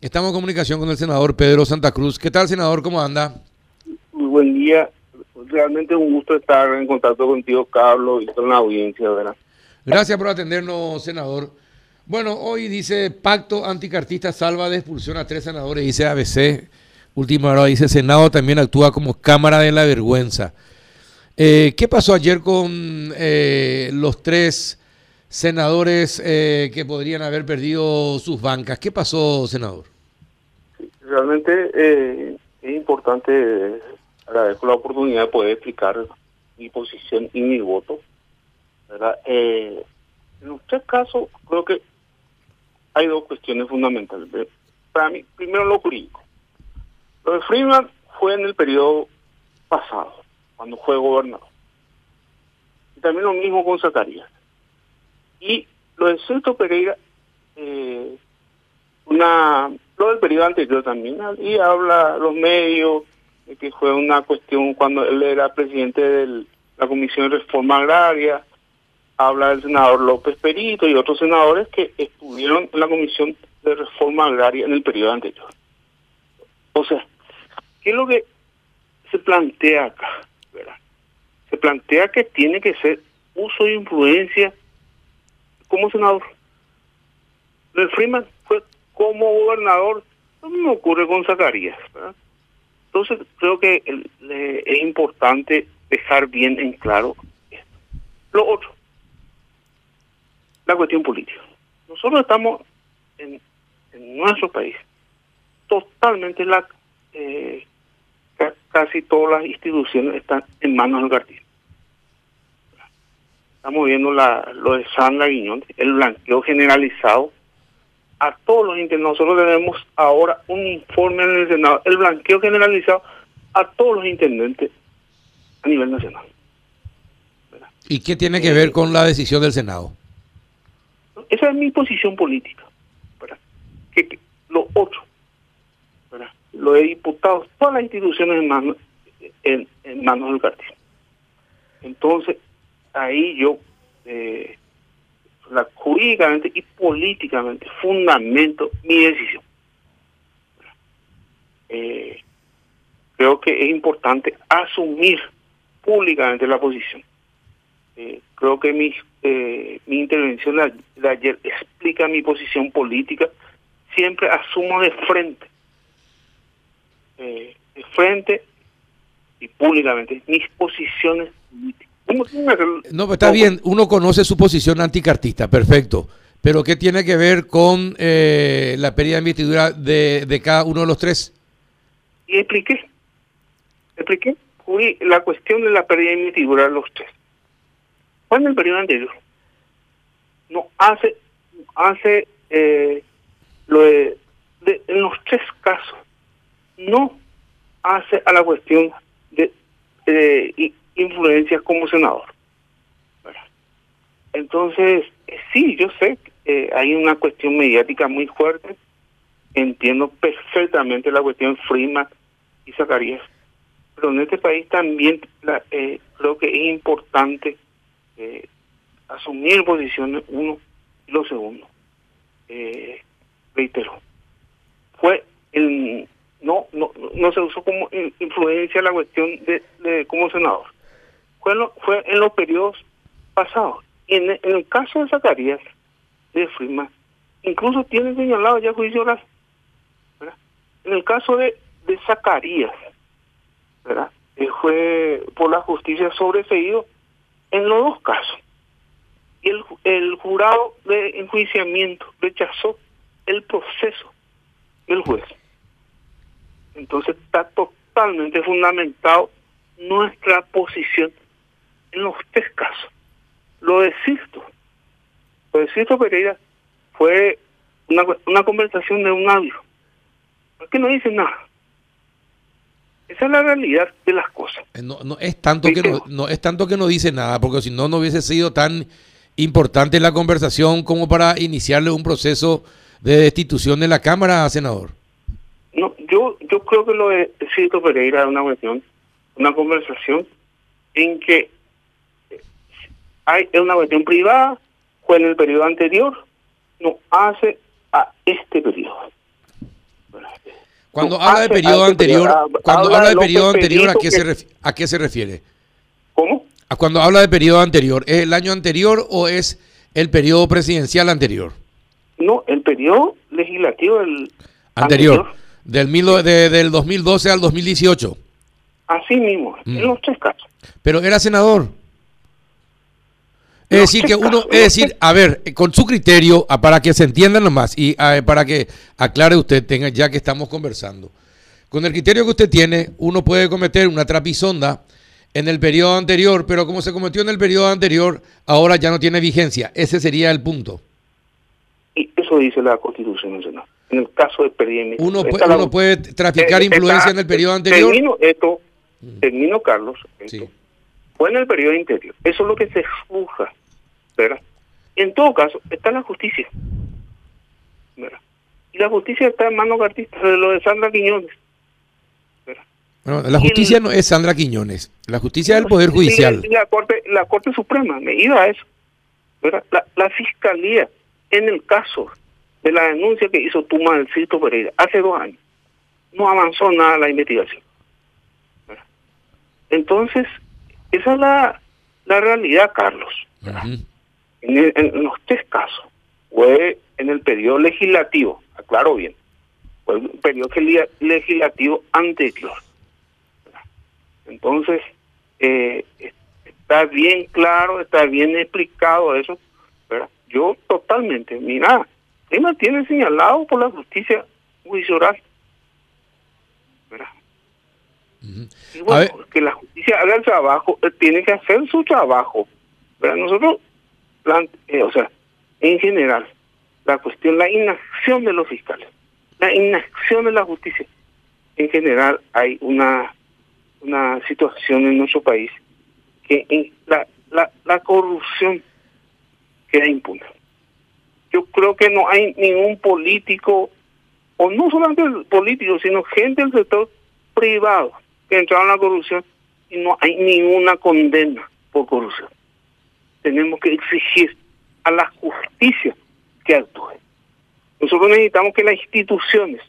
Estamos en comunicación con el senador Pedro Santa Cruz. ¿Qué tal, senador? ¿Cómo anda? Muy buen día. Realmente un gusto estar en contacto contigo, Carlos, y con la audiencia, ¿verdad? Gracias por atendernos, senador. Bueno, hoy dice Pacto Anticartista salva de expulsión a tres senadores, dice ABC. Última hora dice Senado también actúa como Cámara de la Vergüenza. Eh, ¿Qué pasó ayer con eh, los tres senadores eh, que podrían haber perdido sus bancas? ¿Qué pasó, senador? Realmente eh, es importante, agradezco la oportunidad de poder explicar mi posición y mi voto. Eh, en usted caso, creo que hay dos cuestiones fundamentales. Para mí, primero lo jurídico. Lo de Freeman fue en el periodo pasado, cuando fue gobernador. Y también lo mismo con Zacarías. Y lo de Celto Pereira, eh, una lo del periodo anterior también, y habla los medios de que fue una cuestión cuando él era presidente de la Comisión de Reforma Agraria, habla del senador López Perito y otros senadores que estuvieron en la Comisión de Reforma Agraria en el periodo anterior. O sea, ¿qué es lo que se plantea acá? Se plantea que tiene que ser uso de influencia como senador. El Freeman como gobernador, no me ocurre con Zacarías. Entonces creo que es importante dejar bien en claro esto. Lo otro, la cuestión política. Nosotros estamos en, nuestro país totalmente la eh, casi todas las instituciones están en manos del partido. Estamos viendo la, lo de Sandra Guiñón, el blanqueo generalizado a todos los intendentes. Nosotros tenemos ahora un informe en el Senado, el blanqueo generalizado a todos los intendentes a nivel nacional. ¿Y qué tiene que ver con la decisión del Senado? Esa es mi posición política. Que, los otros, los diputados, todas las instituciones en manos, en, manos del partido. Entonces, ahí yo eh, jurídicamente y políticamente fundamento mi decisión. Eh, creo que es importante asumir públicamente la posición. Eh, creo que mi, eh, mi intervención de, ayer explica mi posición política. Siempre asumo de frente, de frente y públicamente mis posiciones políticas no, está bien, uno conoce su posición anticartista, perfecto. Pero ¿qué tiene que ver con eh, la pérdida de investidura de, cada uno de los tres? Y expliqué, expliqué la cuestión de la pérdida de investidura de los tres. Fue en el periodo anterior. No hace, hace eh, lo de, en los tres casos, no hace a la cuestión de, de influencias como senador. Entonces, sí, yo sé que hay una cuestión mediática muy fuerte. Entiendo perfectamente la cuestión Freeman y Zacarías. Pero en este país también la, eh, creo que es importante eh, asumir posiciones, uno y lo segundo. Eh, reitero, fue el, no, no, no se usó como influencia la cuestión de como senador fue en, fue en los periodos pasados. Y en, el caso de Zacarías, de Freeman, incluso tiene señalado ya juicio oral. En el caso de, de Zacarías, ¿verdad? Eh, fue por la justicia sobreseído en los dos casos. Y el, el jurado de enjuiciamiento rechazó el proceso del juez. Entonces está totalmente fundamentado nuestra posición en los tres casos. Lo de Sisto, lo de Sisto Pereira fue una, una conversación de un audio. que no dice nada. Esa es la realidad de las cosas. Eh, no, no es tanto que no, no, es tanto que no dice nada, porque si no no hubiese sido tan importante la conversación como para iniciarle un proceso de destitución de la cámara, senador. No, yo yo creo que lo de Sisto Pereira es una cuestión, una conversación en que hay, es una cuestión privada, fue en el periodo anterior, no hace a este periodo. Cuando habla de periodo anterior, cuando habla de periodo anterior, ¿a qué, se ¿a qué se refiere? ¿Cómo? ¿A cuando habla de periodo anterior? ¿Es el año anterior o es el periodo presidencial anterior? No, el periodo legislativo del anterior. Del, mil, del 2012 al 2018. Así mismo, en mm. los tres casos. Pero era senador. Es decir, que uno, es decir, a ver, con su criterio, para que se entiendan nomás y para que aclare usted, tenga, ya que estamos conversando, con el criterio que usted tiene, uno puede cometer una trapisonda en el periodo anterior, pero como se cometió en el periodo anterior, ahora ya no tiene vigencia. Ese sería el punto. Y eso dice la Constitución Nacional. En el caso de periodo Uno, puede, uno puede traficar eh, influencia en el periodo anterior. Termino esto, mm. termino Carlos. Fue en el periodo interior. Eso es lo que se juzga en todo caso, está la justicia. Y la justicia está en manos artistas de lo de Sandra Quiñones. la justicia no es Sandra Quiñones, la justicia es el Poder Judicial. La, Corte, la Corte Suprema, me iba a eso. La, la Fiscalía, en el caso de la denuncia que hizo Tumalcito Pereira hace dos años, no avanzó nada la investigación. Entonces, esa es la, la realidad, Carlos. En, los tres casos, fue en el periodo legislativo, aclaro bien, fue el periodo legislativo anterior. Entonces, eh, está bien claro, está bien explicado eso. Yo totalmente, mira, me mantiene señalado por la justicia judicial. Y bueno, que la justicia haga el trabajo, eh, tiene que hacer su trabajo. pero Nosotros eh, o sea, en general, la cuestión, la inacción de los fiscales, la inacción de la justicia. En general hay una, una situación en nuestro país que en la, la, la corrupción queda impune. Yo creo que no hay ningún político, o no solamente político, sino gente del sector privado que entraron en la corrupción y no hay ninguna condena por corrupción tenemos que exigir a la justicia que actúe. Nosotros necesitamos que las instituciones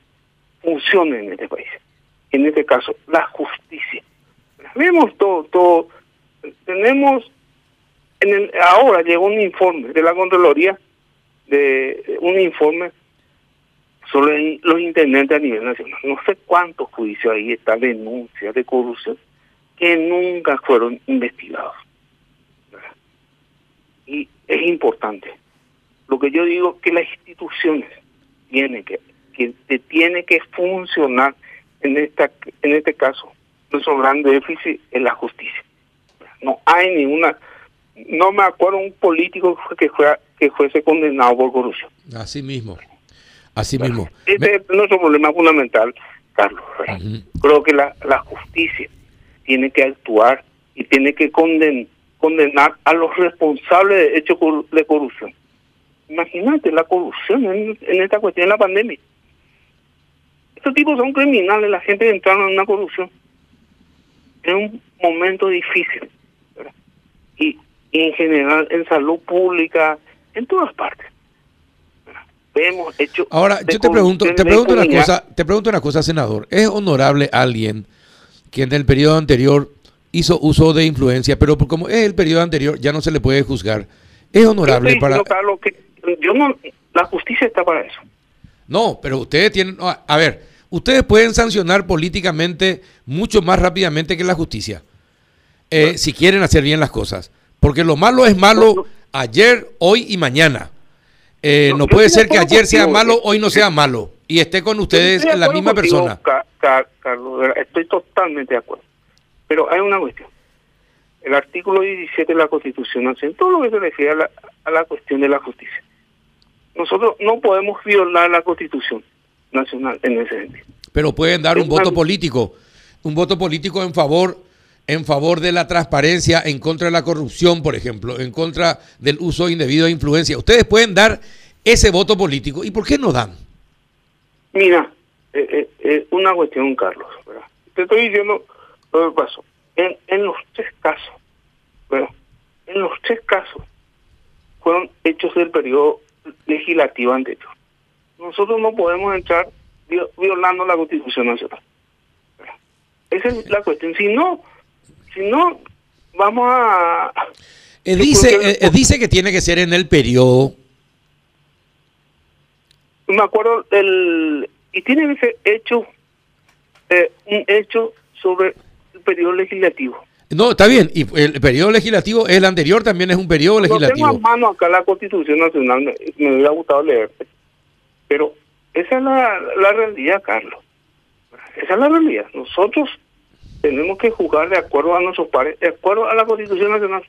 funcionen en este país. En este caso, la justicia. Vemos todo, todo. Tenemos, ahora llegó un informe de la Contraloría, de un informe sobre los intendentes a nivel nacional. No sé cuántos juicios ahí están denuncias de corrupción que nunca fueron investigados y es importante. Lo que yo digo es que las instituciones tienen que, que tiene que funcionar en esta en este caso. Nuestro gran déficit es la justicia. No hay ninguna no me acuerdo un político que fue que fuese condenado por corrupción. Así mismo. Así mismo. Este es nuestro problema fundamental, Carlos. Creo que la, la justicia tiene que actuar y tiene que condenar condenar a los responsables de hechos de corrupción. Imagínate la corrupción en, esta cuestión de la pandemia. Estos tipos son criminales, la gente entraron en una corrupción. En un momento difícil. Y, en general en salud pública, en todas partes. Hemos hecho Ahora, yo te pregunto, te pregunto una cosa, te pregunto una cosa, senador. ¿Es honorable alguien que en el periodo anterior hizo uso de influencia, pero como es el periodo anterior, ya no se le puede juzgar. Es honorable para... que yo no, la justicia está para eso. No, pero ustedes tienen... A ver, ustedes pueden sancionar políticamente mucho más rápidamente que la justicia, eh, si quieren hacer bien las cosas. Porque lo malo es malo ayer, hoy y mañana. Eh, no, puede ser que ayer sea malo, hoy no sea malo. Y esté con ustedes la misma persona. Carlos, estoy totalmente de acuerdo. Pero hay una cuestión. El artículo 17 de la Constitución Nacional, todo lo que se refiere a la, cuestión de la justicia. Nosotros no podemos violar la Constitución Nacional en ese sentido. Pero pueden dar un voto político, un voto político en favor en favor de la transparencia, en contra de la corrupción, por ejemplo, en contra del uso indebido de influencia. Ustedes pueden dar ese voto político. ¿Y por qué no dan? Mira, eh, eh, eh una cuestión, Carlos. Te estoy diciendo lo que pasó. En, en los tres casos, bueno, en los tres casos fueron hechos del periodo legislativo anterior. Nosotros no podemos entrar violando la Constitución Nacional. Esa es la cuestión. Si no, si no, vamos a... Eh, dice, eh, eh, dice que tiene que ser en el periodo. Me acuerdo el y tiene que ser hecho un hecho sobre el periodo legislativo. No, está bien. Y el periodo legislativo, el anterior también es un periodo legislativo. No tengo a mano acá la Constitución Nacional, me, me hubiera gustado leerte. Pero esa es la, la realidad, Carlos. Esa es la realidad. Nosotros tenemos que jugar de acuerdo a nuestros pares, de acuerdo a la Constitución Nacional.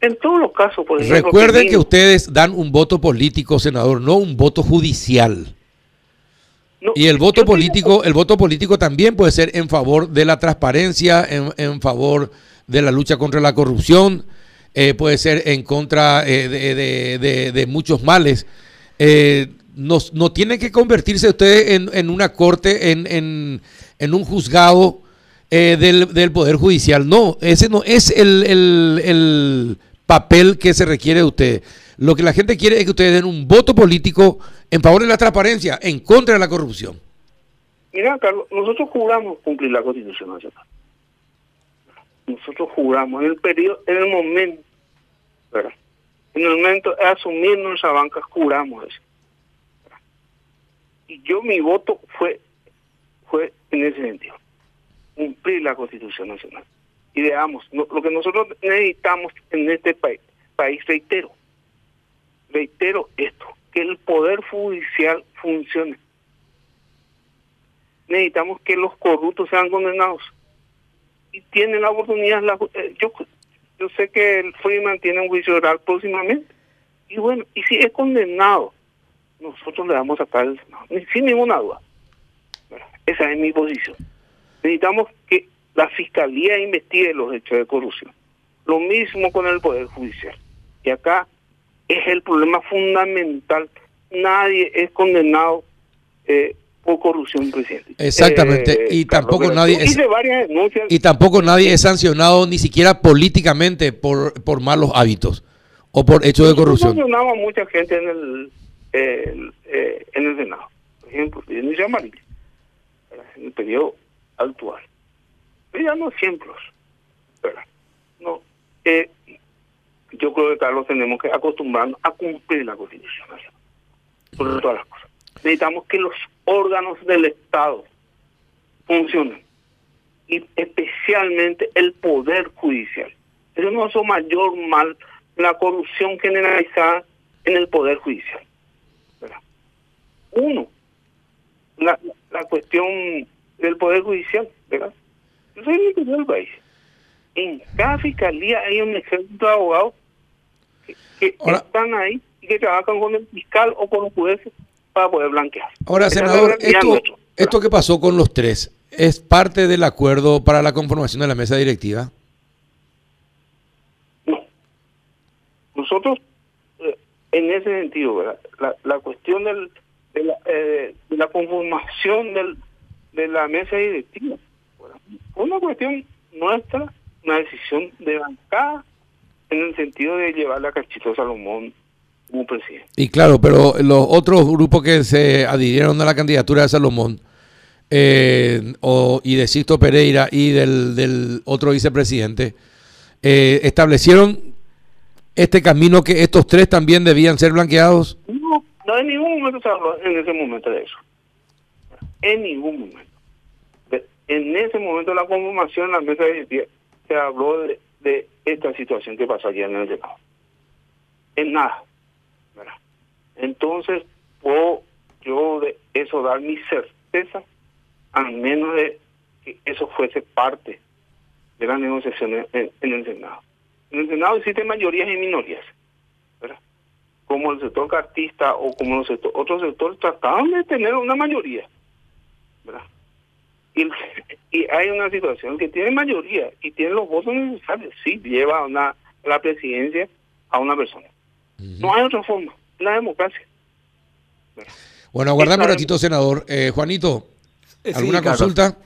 En todos los casos, por ejemplo. Recuerden que, ustedes dan un voto político, senador, no un voto judicial. y el voto político, el voto político también puede ser en favor de la transparencia, en, en favor de la lucha contra la corrupción, eh, puede ser en contra eh, de, de, de, muchos males. Eh, no, no, tiene que convertirse usted en, en una corte, en, en, en un juzgado eh, del, del, Poder Judicial. No, ese no es el, el, el, papel que se requiere de usted. Lo que la gente quiere es que ustedes den un voto político en favor de la transparencia, en contra de la corrupción. Mira, Carlos, nosotros juramos cumplir la Constitución. Nosotros juramos en el periodo, en el momento. En el momento de asumir nuestra banca, juramos eso. Y yo mi voto fue, fue en ese sentido cumplir la Constitución Nacional. Y veamos, lo que nosotros necesitamos en este país, país, reitero, reitero esto, que el Poder Judicial funcione. Necesitamos que los corruptos sean condenados. Y tienen la oportunidad, la, eh, yo, yo sé que el Freeman tiene un juicio oral próximamente. Y bueno, y si es condenado, nosotros le damos a tal, sin ninguna duda. esa es mi posición necesitamos que la Fiscalía investigue los hechos de corrupción. Lo mismo con el Poder Judicial. Y acá es el problema fundamental. Nadie es condenado eh, por corrupción, presidente. Exactamente. y tampoco nadie es, y tampoco nadie es sancionado ni siquiera políticamente por, por malos hábitos o por hechos de corrupción. sancionaba a mucha gente en el, eh, en el Senado. Por ejemplo, en el periodo ya no ejemplos. No, eh, yo creo que, Carlos, tenemos que acostumbrarnos a cumplir la Constitución sobre todas las cosas. Necesitamos que los órganos del Estado funcionen y especialmente el Poder Judicial. Eso no es su mayor mal, la corrupción generalizada en el Poder Judicial. Uno, la, la cuestión del Poder Judicial, ¿verdad? Yo soy el del país. En cada fiscalía hay un ejército de abogados que, están ahí y que trabajan con el fiscal o con los jueces para poder blanquear. Ahora, senador, esto, esto que pasó con los tres, ¿es parte del acuerdo para la conformación de la mesa directiva? No. Nosotros, eh, en ese sentido, ¿verdad? La, la cuestión del, de, la, eh, de la conformación del, de la mesa directiva. una cuestión nuestra, una decisión de bancada en el sentido de llevar a Cachito Salomón como presidente. Y claro, pero los otros grupos que se adhirieron a la candidatura de Salomón eh, o, y de Sisto Pereira y del, del otro vicepresidente eh, establecieron este camino que estos tres también debían ser blanqueados. No, no en ningún momento se habló en ese momento de eso. En ningún momento en ese momento de la conformación, la mesa de se habló de, esta situación que pasó ayer en el Senado. En nada. Entonces, puedo yo de eso dar mi certeza, al menos de que eso fuese parte de las negociaciones en, el Senado. En el Senado existen mayorías y minorías. ¿verdad? Como el sector cartista o como los otros sectores trataban de tener una mayoría. ¿verdad? Y, hay una situación que tiene mayoría y tiene los votos necesarios, sí, lleva una, la presidencia a una persona. No hay otra forma, la democracia. Bueno, aguardame un ratito, senador. Eh, Juanito, ¿alguna consulta?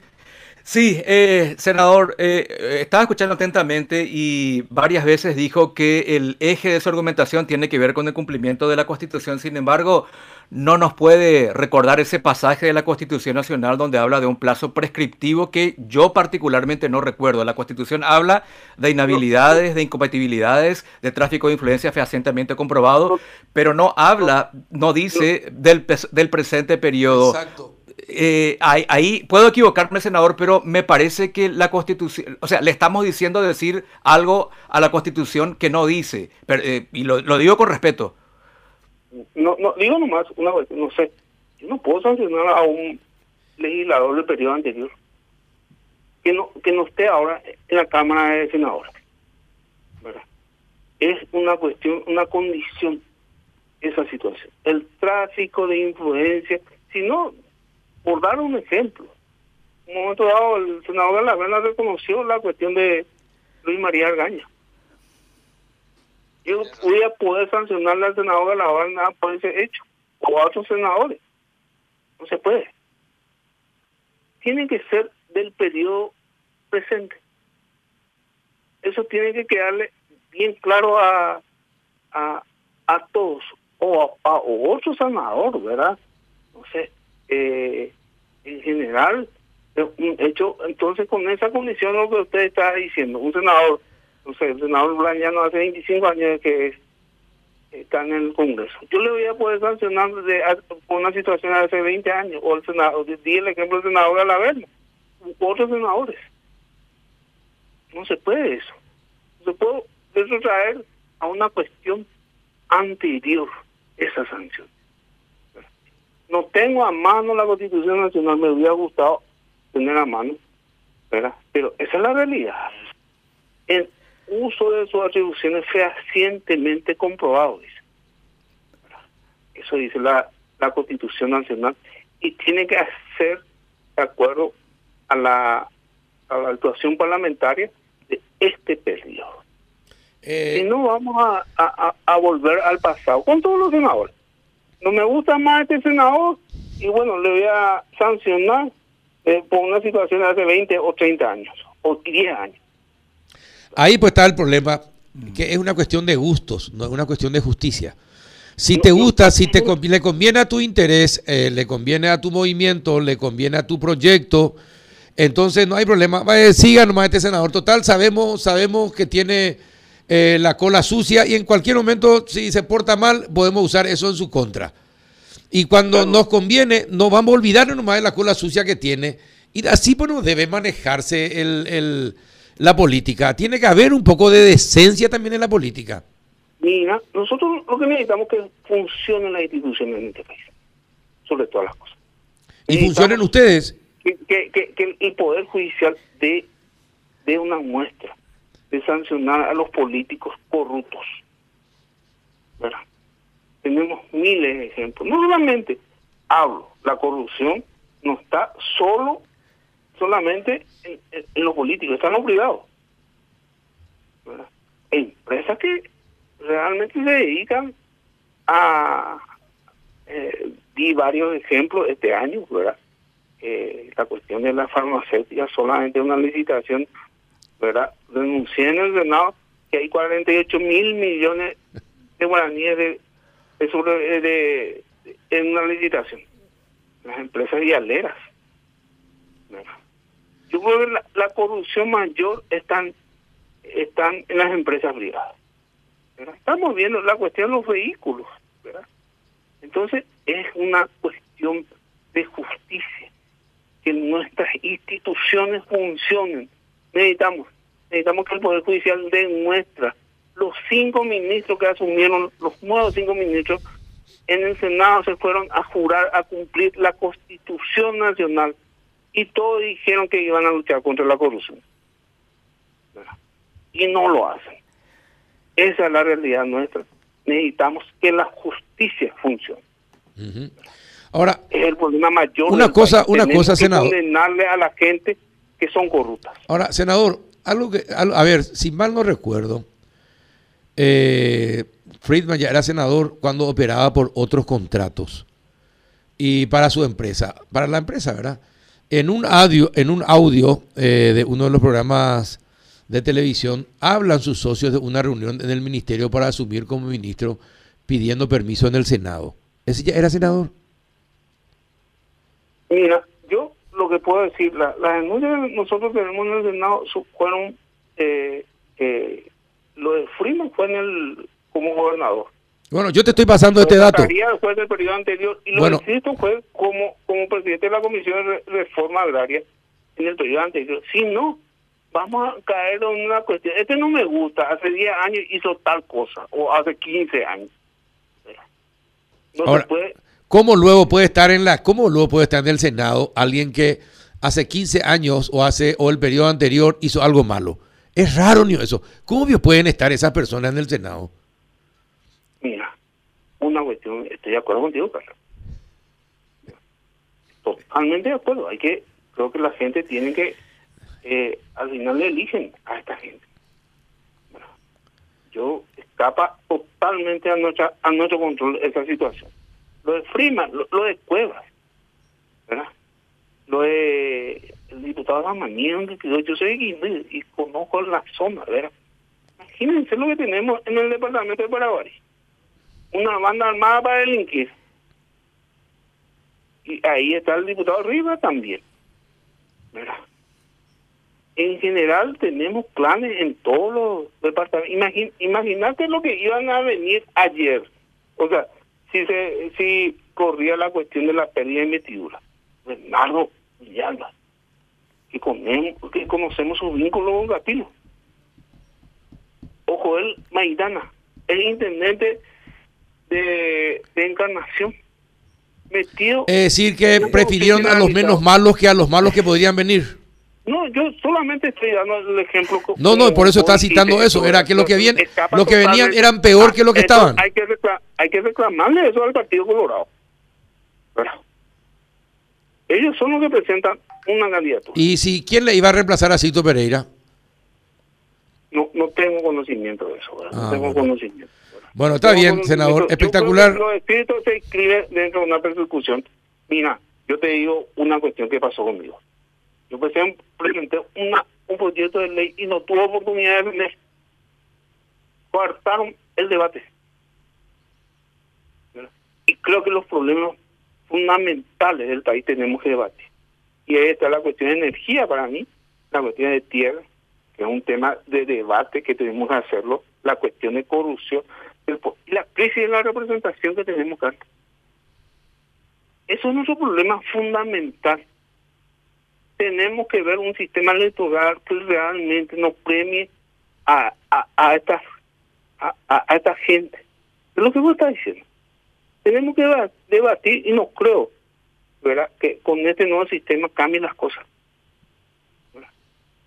Sí, eh, senador, eh, estaba escuchando atentamente y varias veces dijo que el eje de su argumentación tiene que ver con el cumplimiento de la Constitución. Sin embargo, no nos puede recordar ese pasaje de la Constitución Nacional donde habla de un plazo prescriptivo que yo particularmente no recuerdo. La Constitución habla de inhabilidades, de incompatibilidades, de tráfico de influencia fehacientemente comprobado, pero no habla, no dice del, del presente periodo. Exacto. Eh, ahí, puedo equivocarme, senador, pero me parece que la Constitución, o sea, le estamos diciendo decir algo a la Constitución que no dice, eh, y lo, digo con respeto. No, no, digo nomás una vez, no sé, yo no puedo sancionar a un legislador del periodo anterior que no que no esté ahora en la Cámara de Senadores. Es una cuestión, una condición esa situación. El tráfico de influencia, si no, por dar un ejemplo, en un momento dado el senador de la Vena reconoció la cuestión de Luis María Argaña. Yo voy a poder sancionarle al senador de la Habana por ese hecho, o a otros senadores. No se puede. Tiene que ser del periodo presente. Eso tiene que quedarle bien claro a, a, a todos, o a, a otro senador, ¿verdad? No sé, eh, en general, eh, hecho entonces con esa condición lo que usted está diciendo, un senador, no sé, el senador Blanco hace 25 años que está en el Congreso. Yo le voy a poder sancionar de, por una situación hace 20 años, o el senador, di el ejemplo del senador Alaverna, otros senadores. No se puede eso. No se puede a una cuestión anterior esa sanción. No tengo a mano la Constitución Nacional, me hubiera gustado tener a mano, ¿verdad? Pero esa es la realidad. El uso de sus atribuciones fehacientemente comprobado, dice. Eso dice la, la Constitución Nacional y tiene que hacer de acuerdo a la, a la actuación parlamentaria de este periodo. Eh, si no, vamos a, a, a volver al pasado con todos los senadores no me gusta más este senador y bueno, le voy a sancionar eh, por una situación de hace 20 o 30 años o 10 años. Ahí pues está el problema, que es una cuestión de gustos, no es una cuestión de justicia. Si te gusta, si te le conviene a tu interés, eh, le conviene a tu movimiento, le conviene a tu proyecto, entonces no hay problema. siga nomás este senador. Total, sabemos, sabemos que tiene eh, la cola sucia y en cualquier momento, si se porta mal, podemos usar eso en su contra. Y cuando nos conviene, no vamos a olvidarnos nomás de la cola sucia que tiene. Y así pues no debe manejarse el, la política. Tiene que haber un poco de decencia también en la política. Mira, nosotros lo que necesitamos es que funcionen las instituciones en este país, sobre todas las cosas. ¿Y funcionen ustedes? Que, que, el Poder Judicial dé de una muestra de sancionar a los políticos corruptos. ¿verdad? Tenemos miles de ejemplos. No solamente hablo, la corrupción no está solo solamente en, los políticos, está en los privados. ¿verdad? Empresas que realmente se dedican a... Eh, di varios ejemplos este año, ¿verdad? Eh, la cuestión de la farmacéutica, solamente una licitación ¿verdad? Denuncié en el Senado que hay 48 mil millones de guaraníes de, de, en una licitación. Las empresas vialeras. Yo creo que la, corrupción mayor están, están en las empresas privadas. Estamos viendo la cuestión de los vehículos. ¿verdad? Entonces es una cuestión de justicia, que nuestras instituciones funcionen necesitamos, necesitamos que el Poder Judicial demuestre los cinco ministros que asumieron, los nuevos cinco ministros, en el Senado se fueron a jurar a cumplir la Constitución Nacional y todos dijeron que iban a luchar contra la corrupción. Y no lo hacen. Esa es la realidad nuestra. Necesitamos que la justicia funcione. Ahora, es el problema mayor. Una cosa, una cosa, senador. Condenarle a la gente que son corruptas. Ahora, senador, algo que, a ver, si mal no recuerdo, eh, Friedman ya era senador cuando operaba por otros contratos y para su empresa, para la empresa, ¿verdad? En un audio, en un audio eh, de uno de los programas de televisión, hablan sus socios de una reunión en el ministerio para asumir como ministro pidiendo permiso en el Senado. ¿Ese ya era senador? Mira, yo lo que puedo decir, la, las denuncias que nosotros tenemos en el Senado fueron, eh, eh, lo de Freeman fue en el como gobernador. Bueno, yo te estoy pasando este dato. Fue del periodo anterior y lo bueno, fue como, como presidente de la Comisión de Reforma Agraria en el periodo anterior. Si no, vamos a caer en una cuestión. Este no me gusta, hace 10 años hizo tal cosa, o hace 15 años. No Ahora, se puede. ¿Cómo luego puede estar en la, cómo luego puede estar en el Senado alguien que hace 15 años o hace o el periodo anterior hizo algo malo? Es raro ni eso. ¿Cómo pueden estar esas personas en el Senado? Mira, una cuestión, estoy de acuerdo contigo, Carlos. Totalmente de acuerdo. Hay que, creo que la gente tiene que, eh, al final le eligen a esta gente. Bueno, yo escapa totalmente a nuestra, a nuestro control esa situación. Lo de Freeman, lo, de Cuevas, ¿verdad? Lo de el diputado Amanión, que yo soy y, conozco la zona, ¿verdad? Imagínense lo que tenemos en el departamento de Paraguay una banda armada para delinquir. Y ahí está el diputado Riva también. En general tenemos planes en todos los departamentos. imagínate lo que iban a venir ayer. O sea, si se si corría la cuestión de la pérdida de investidura. Bernardo Villalba, que, conocemos, que conocemos su vínculo con Gatino. Ojo, él, Maidana, el intendente de, encarnación. Metido. Es decir, que prefirieron a los menos malos que a los malos que podrían venir. No, yo solamente estoy dando el ejemplo. No, no, por eso está citando eso. Era que lo que, viene, lo que venían eran peor que lo que estaban. Hay que, hay que reclamarle eso al Partido Colorado. ellos son los que presentan una candidatura. ¿Y si quién le iba a reemplazar a Cito Pereira? No, no tengo conocimiento de eso. no ah, tengo conocimiento. Bueno, está bien, senador, espectacular. Los espíritus se escriben dentro de una persecución. Mira, yo te digo una cuestión que pasó conmigo. Yo presenté un proyecto de ley y no tuve oportunidad de leer. Coartaron el debate. Y creo que los problemas fundamentales del país tenemos que debatir. Y ahí está la cuestión de energía para mí, la cuestión de tierra, que es un tema de debate que tenemos que hacerlo, la cuestión de corrupción, y la crisis de la representación que tenemos acá. Eso es nuestro problema fundamental. Tenemos que ver un sistema electoral que realmente nos premie a, a, a esta a, a, esta gente. Es lo que vos estás diciendo. Tenemos que debatir y no creo ¿verdad? que con este nuevo sistema cambien las cosas.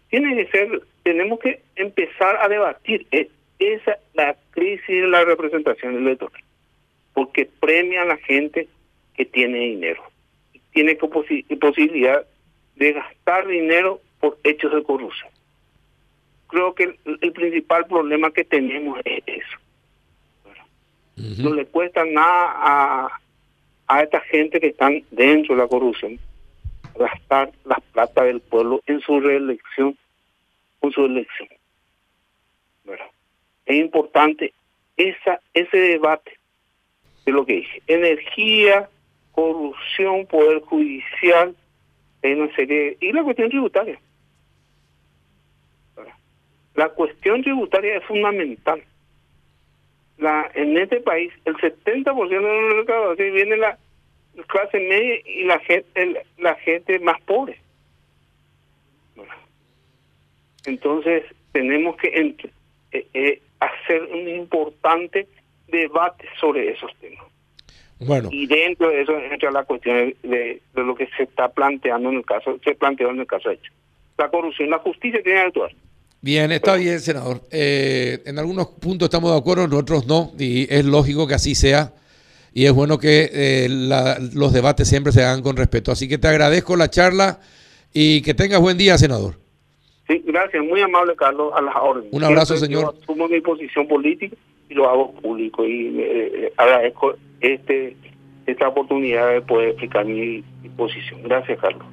Tiene que ser, tenemos que empezar a debatir. Eh, esa la crisis de la representación electoral, porque premia a la gente que tiene dinero, tiene posibilidad de gastar dinero por hechos de corrupción. Creo que el, principal problema que tenemos es eso. No le cuesta nada a, a esta gente que están dentro de la corrupción gastar la plata del pueblo en su reelección, en su elección. ¿verdad? es importante esa ese debate de lo que dije. Energía, corrupción, poder judicial, una y la cuestión tributaria. La cuestión tributaria es fundamental. La, en este país, el 70% de los recaudación viene la clase media y la gente, la gente más pobre. Entonces, tenemos que eh, eh, hacer un importante debate sobre esos temas. Bueno. Y dentro de eso entra la cuestión de, lo que se está planteando en el caso, se planteó en el caso hecho. La corrupción, la justicia tiene que actuar. Bien, está bien, senador. Eh, en algunos puntos estamos de acuerdo, en otros no, y es lógico que así sea. Y es bueno que eh, los debates siempre se hagan con respeto. Así que te agradezco la charla y que tengas buen día, senador. Sí, gracias, muy amable Carlos, a las órdenes. Un abrazo, señor. Yo asumo mi posición política y lo hago público y eh, eh, agradezco este esta oportunidad de poder explicar mi posición. Gracias, Carlos.